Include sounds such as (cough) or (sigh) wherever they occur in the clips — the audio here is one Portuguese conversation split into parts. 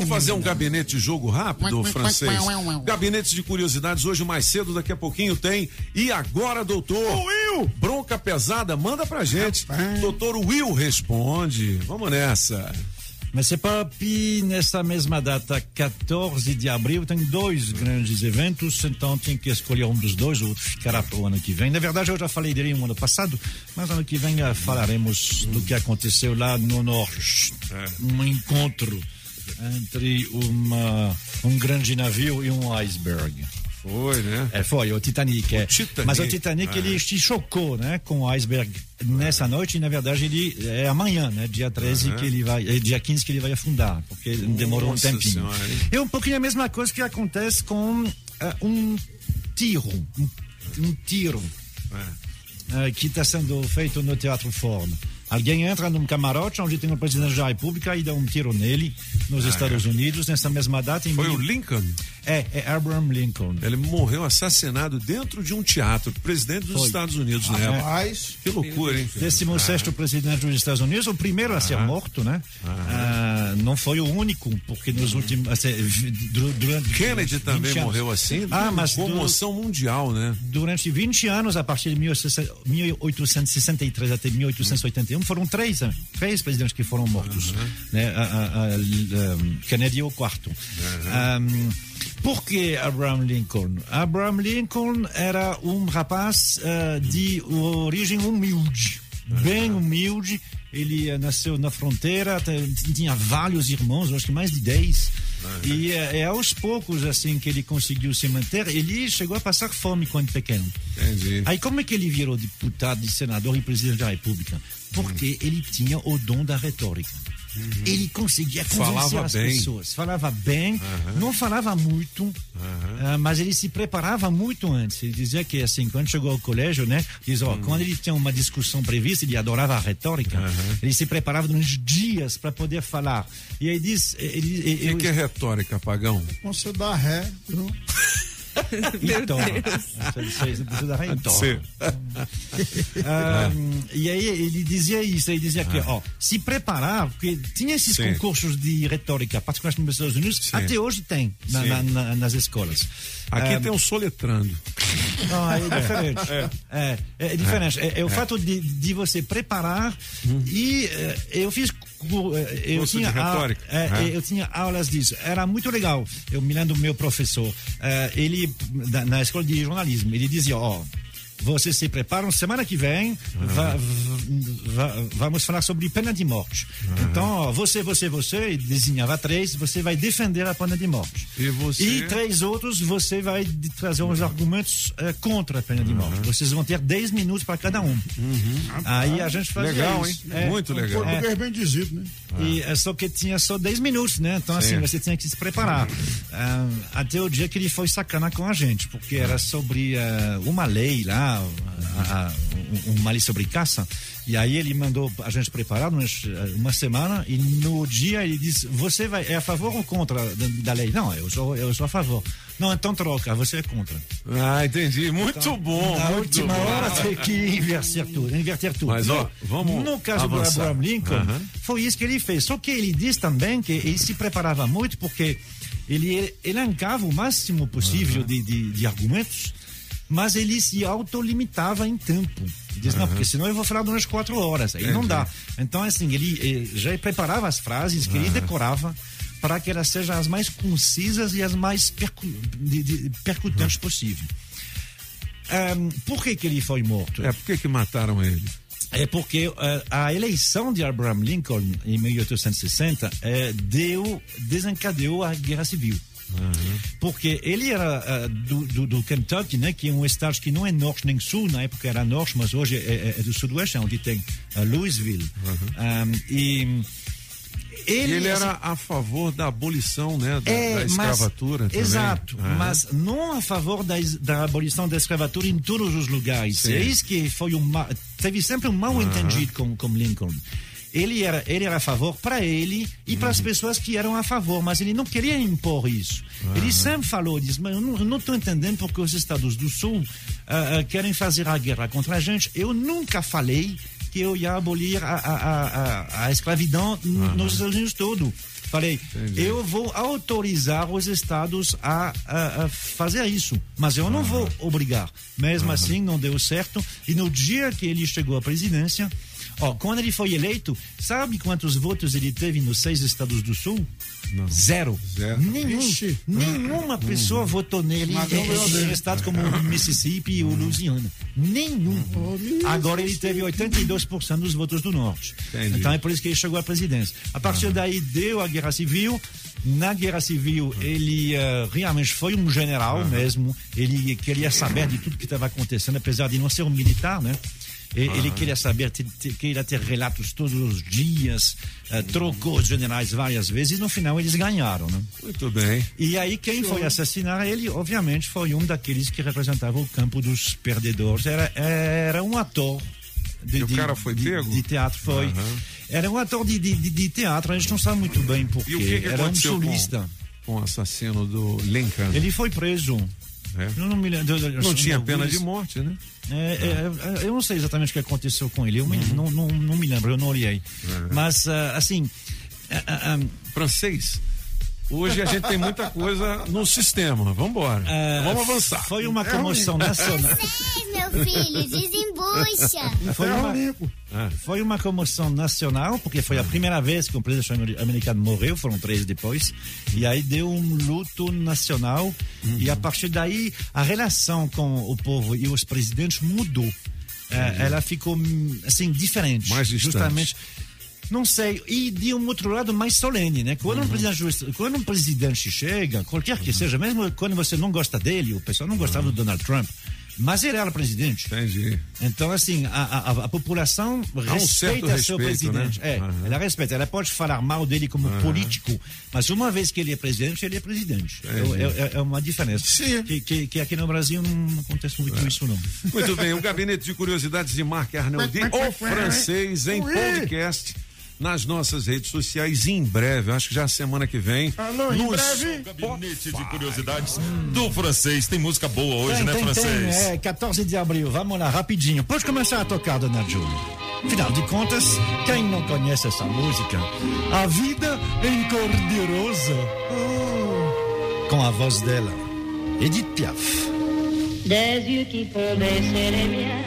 Vamos fazer um gabinete de jogo rápido, francês? Gabinete de curiosidades hoje mais cedo, daqui a pouquinho tem. E agora, doutor? O Will! Bronca pesada, manda pra gente. Rapaz. Doutor Will responde. Vamos nessa. Mas c'est pas pi nessa mesma data, 14 de abril, tem dois grandes eventos, então tinha que escolher um dos dois, o outro ficará para o ano que vem. Na verdade, eu já falei dele no ano passado, mas ano que vem eh, falaremos do que aconteceu lá no norte. Um encontro entre uma, um grande navio e um iceberg. Foi, né? É, foi, o Titanic. é. Titanic. Mas o Titanic, ele se chocou, né, com o iceberg nessa noite, e na verdade ele é amanhã, né, dia 13 que ele vai, é dia 15 que ele vai afundar, porque demorou Nossa um tempinho. Senhora, é um pouquinho a mesma coisa que acontece com eh, um tiro, um, um tiro eh, que está sendo feito no Teatro Ford. Alguém entra num camarote onde tem o presidente da República e dá um tiro nele nos Estados Unidos nessa mesma data. Em Foi o mil- Lincoln. É, é Abraham Lincoln. Ele morreu assassinado dentro de um teatro. Presidente dos Foi. Estados Unidos, né? Rapaz, Que loucura, hein? 16 presidente dos Estados Unidos, o primeiro a ser morto, né? Ah, não foi o único, porque nos últimos. assim, durante. Kennedy 20 também anos. morreu assim. Ah, mas Comoção mundial, né? durante 20 anos, a partir de 1863 até 1881, foram três, né? três presidentes que foram mortos. Né? A- a- a- Kennedy é o quarto. Um, por que Abraham Lincoln? Abraham Lincoln era um rapaz uh, de origem humilde, bem humilde. Ele eh, nasceu na fronteira, tinha vários irmãos, acho que mais de 10. E eh, é aos poucos assim que ele conseguiu se manter. Ele chegou a passar fome quando pequeno. Entendi. Aí como é que ele virou deputado, senador e presidente da República? Porque ele tinha o dom da retórica. Ele conseguia convencer Falava as bem. pessoas. Falava bem, não falava muito, ah, mas ele se preparava muito antes. Ele dizia que assim, quando chegou ao colégio, né, diz, ó, quando ele tinha uma discussão prevista, ele adorava a retórica. Ele se preparava durante dias para poder falar. E aí diz, ele, O que, eu- que é retórica, pagão? você dá ré. Não? (laughs) (laughs) Então, isso precisa dar então. Ah, E aí ele dizia isso, ele dizia que, ó, se preparar, porque tinha esses Sim. concursos de retórica, particularmente nos Estados Unidos, Sim. até hoje tem na- na- na- nas escolas. Aqui Ah, tem um soletrando. Não, aí (laughs) é diferente. É, é, diferente. É, é o fato de, de você preparar e eh, eu fiz eu Curso tinha a- é, É. eu tinha aulas disso. Era muito legal. Eu me lembro do meu professor. eh, ele na escola de jornalismo, ele dizia, ó, vocês se preparam, semana que vem va- vamos falar sobre pena de morte. Então, ó, você, você, você, e desenhava três, você vai defender a pena de morte. E você? E três outros, você vai trazer uns argumentos eh, contra a pena de morte. Vocês vão ter 10 minutos para cada um. Aí a gente fazia Legal, hein? isso. É, Muito legal. Português bem dizido, né? e é só que tinha só 10 minutos, né? Então, assim, Sim. você tinha que se preparar. Ah, até o dia que ele foi sacana com a gente, porque era sobre ah, uma lei lá, uma lei sobre caça. E aí ele mandou a gente preparar ah, uma semana e no dia ele disse: Você vai, é a favor ou contra da, lei? Não, eu sou, eu sou a favor. Não, então troca, você é contra. Ah, entendi. Muito bom. Na muito última bom. hora tem que inverter tudo, inverter tudo. Mas, ó, vamos No caso avançar. do Abraham Lincoln, Aham. foi isso que ele fez. Só que ele diz também que ele se preparava muito porque ele elencava o máximo possível de, de, de argumentos, mas ele se autolimitava em tempo. Diz, não, porque senão eu vou falar durante quatro horas. Aí não dá. Então, assim, ele eh, já preparava as frases que ele decorava para que elas sejam as mais concisas e as mais percu de- de- percutantes possível. Ahm, por que, que ele foi morto? É, por que que mataram ele? É porque eh, a eleição de Abraham Lincoln em 1860 eh, deu, desencadeou a guerra civil. Porque ele era eh, do, do, do Kentucky, né, que é um estado que não é norte nem sul, na época era norte, mas hoje é, é- é do sudoeste, onde tem eh, Louisville. Um, e ele, ele assim, era a favor da abolição, né, da, é, da mas- escravatura também. Exato, Ah. mas não a favor da, da abolição da escravatura em todos os lugares. Sim. É isso que foi um teve sempre um mal entendido com, com Lincoln. Ele era, ele era a favor para ele e para Uhum. as pessoas que eram a favor, mas ele não queria impor isso. Ele sempre falou disso, mas eu não estou entendendo porque os Estados do Sul ah, ah, querem fazer a guerra contra a gente. Eu nunca falei que eu ia abolir a, a, a, a escravidão uhum. nos Estados Unidos todo. Falei, Entendi. eu vou autorizar os estados a, a, a fazer isso, mas eu não vou obrigar. Mesmo assim, não deu certo. E no dia que ele chegou à presidência, ó, quando ele foi eleito, sabe quantos votos ele teve nos seis estados do Sul? Não. Zero. Zero. Nenhum, nenhuma pessoa votou nele em, em estados como o Mississippi e o Louisiana. Nenhum. Agora ele teve 82% dos votos do Norte. Entendi. Então é por isso que ele chegou à presidência. A partir daí deu a guerra civil. Na guerra civil, ele uh, realmente foi um general uhum. mesmo. Ele queria saber de tudo que estava acontecendo, apesar de não ser um militar, né? Ele queria saber, queria ter relatos todos os dias, uh, trocou os generais várias vezes e no final eles ganharam. Né? Muito bem. E aí quem foi assassinar ele, obviamente, foi um daqueles que representava o campo dos perdedores. Era, era um ator. De, e o cara foi de, pego? De teatro, foi. Uhum. Era um ator de, de, de, teatro, a gente não sabe muito bem porque. E o que, que era um solista. Com, com o assassino do Lincoln? Ele foi preso. É. Eu não me lembro. Não tinha pena de morte, né? É, é, eu não sei exatamente o que aconteceu com ele. Eu uhum. não, não, não, me lembro, eu não olhei. Mas, uh, assim. Uh, uh, Francês. Hoje a gente tem muita coisa no sistema. Vamos embora. Vamos avançar. Foi uma comoção nacional. Francês, meu filho, desembucha. Foi uma, foi uma comoção nacional, porque foi a primeira vez que um presidente americano morreu, foram três depois. E aí deu um luto nacional. Uhum. E a partir daí, a relação com o povo e os presidentes mudou. É, ela ficou, assim, diferente. Mais distante. Justamente não sei. E de um outro lado, mais solene, né? Quando, uhum. um, presidente, quando um presidente chega, qualquer que uhum. seja, mesmo quando você não gosta dele, o pessoal não gostava uhum. do Donald Trump, mas ele era presidente. Entendi. Então, assim, a, a, a população Há respeita um seu presidente. Né? É, uhum. ela respeita. Ela pode falar mal dele como uhum. político, mas uma vez que ele é presidente, ele é presidente. É, é, é uma diferença. Sim. Que, que, que, aqui no Brasil não acontece muito é. isso, não. Muito bem, o Gabinete de Curiosidades de Marc Arnaldi, o francês, em podcast nas nossas redes sociais em breve, acho que já semana que vem. Alô, em breve. Gabinete de Curiosidades hum. do francês. Tem música boa hoje, tem, né, tem, francês? Tem, é, 14 de abril. Vamos lá, rapidinho. Pode começar a tocar, dona Júlia. Afinal de contas, quem não conhece essa música? A vida em cor de rosa. Oh. Com a voz dela, Edith Piaf. Des yeux qui font baisser les miens,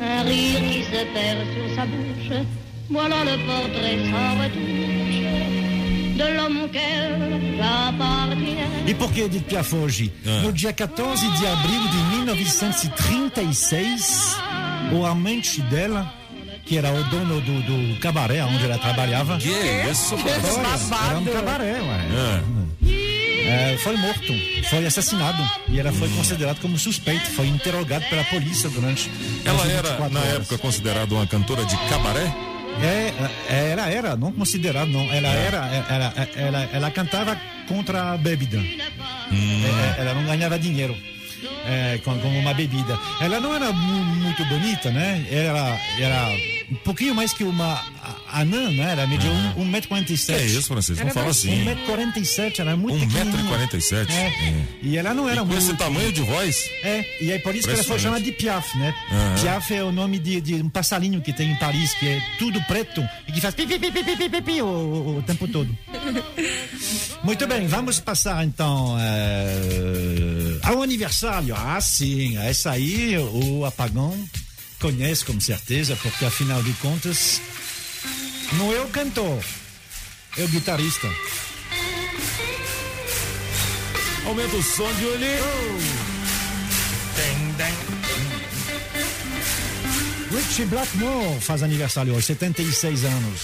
un rire qui se perd sur sa bouche. Voilà le portrait sans retouche de l'homme auquel j'appartiens. E por que Edith Piaf hoje? Ah. No dia 14 de abril de 1936, o amante dela que era o dono do, do cabaré onde ela trabalhava. Que isso, Foi, Era um cabaré, ué. É. É, foi morto, foi assassinado e ela foi considerada como suspeita, foi interrogada pela polícia durante. Ela era, na horas. época, considerada uma cantora de cabaré? É, é, ela era, não considerada, não. Ela é. era, ela, ela, ela cantava contra a bebida. Hum. É, ela não ganhava dinheiro é, com, com, uma bebida. Ela não era muito bonita, né? Era, era um pouquinho mais que uma anã, né? Ela mediu 1,47m. É isso, Francisco, não fala assim. 1,47m, ela é muito 1,47m. É. é. E ela não era e com muito. esse tamanho de voz? É, e é por isso que ela foi chamada de Piaf, né? Uhum. Piaf é o nome de, de, um passarinho que tem em Paris, que é tudo preto e que faz pi, pi, pi, pi, pi, pi, pi, o, o, o tempo todo. (laughs) muito bem, vamos passar então uh, ao aniversário. Ah, sim, essa aí o apagão conhece com certeza, porque afinal de contas, não é o cantor, o guitarrista. Aumenta o som de olho. Richie Blackmore faz aniversário hoje, 76 anos.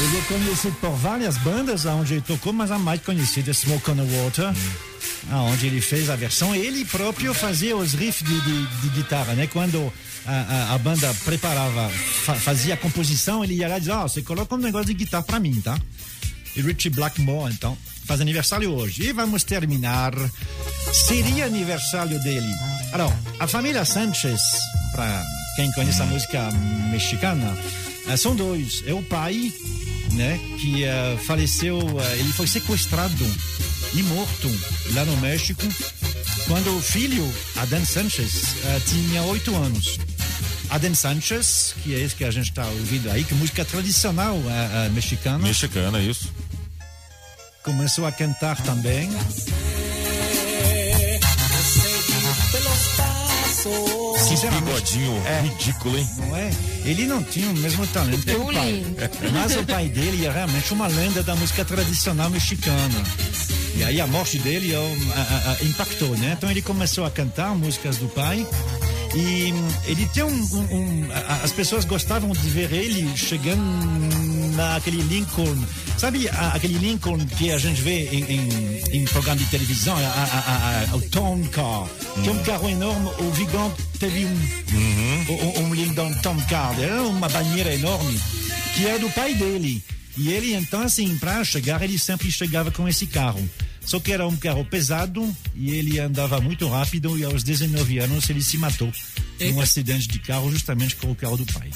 Ele é conhecido por várias bandas onde ele tocou, mas a mais conhecida é Smoke on the Water. Hum onde ele fez a versão, ele próprio fazia os riffs de, de, de guitarra, né? Quando a, a, a banda preparava, fa, fazia a composição, ele ia lá e dizia, ó, oh, você coloca um negócio de guitarra pra mim, tá? E Richie Blackmore, então, faz aniversário hoje. E vamos terminar. Seria aniversário dele. Alors, a família Sanchez, para quem conhece a música mexicana, eh, são dois. É o pai, né, que uh, faleceu, uh, ele foi sequestrado e morto lá no México quando o filho, Adan Sanchez, uh, tinha oito anos. Adem Sanchez, que é esse que a gente está ouvindo aí, que é música tradicional uh, uh, mexicana. Mexicana, isso. Começou a cantar também. Que bigodinho é. ridículo, hein? Não é? Ele não tinha o mesmo talento que o pai. Mas o pai dele é realmente uma lenda da música tradicional mexicana. E aí a morte dele impactou, né? Então ele começou a cantar músicas do pai. E ele tem um, um, um, As pessoas gostavam de ver ele chegando naquele Lincoln. Sabe aquele Lincoln que a gente vê em, em, em programa de televisão? A, a, a, o Tom Car. Que é um carro enorme. O Vigão teve um, uhum. um, Lincoln Tom Car. Era uma banheira enorme que era do pai dele. E ele, então, assim, para chegar, ele sempre chegava com esse carro. Só que era um carro pesado e ele andava muito rápido e aos 19 anos ele se matou Eita. num acidente de carro justamente com o carro do pai.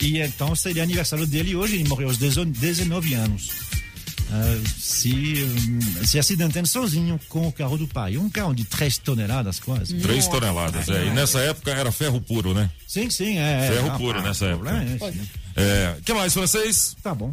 E então seria aniversário dele hoje, ele morreu aos 19 anos. Uh, se, um, se acidentando sozinho com o carro do pai. Um carro de 3 toneladas quase. 3 toneladas, é. E nessa época era ferro puro, né? Sim, sim, é. Ferro é, puro ah, nessa época. É, é, que mais, francês? Tá bom.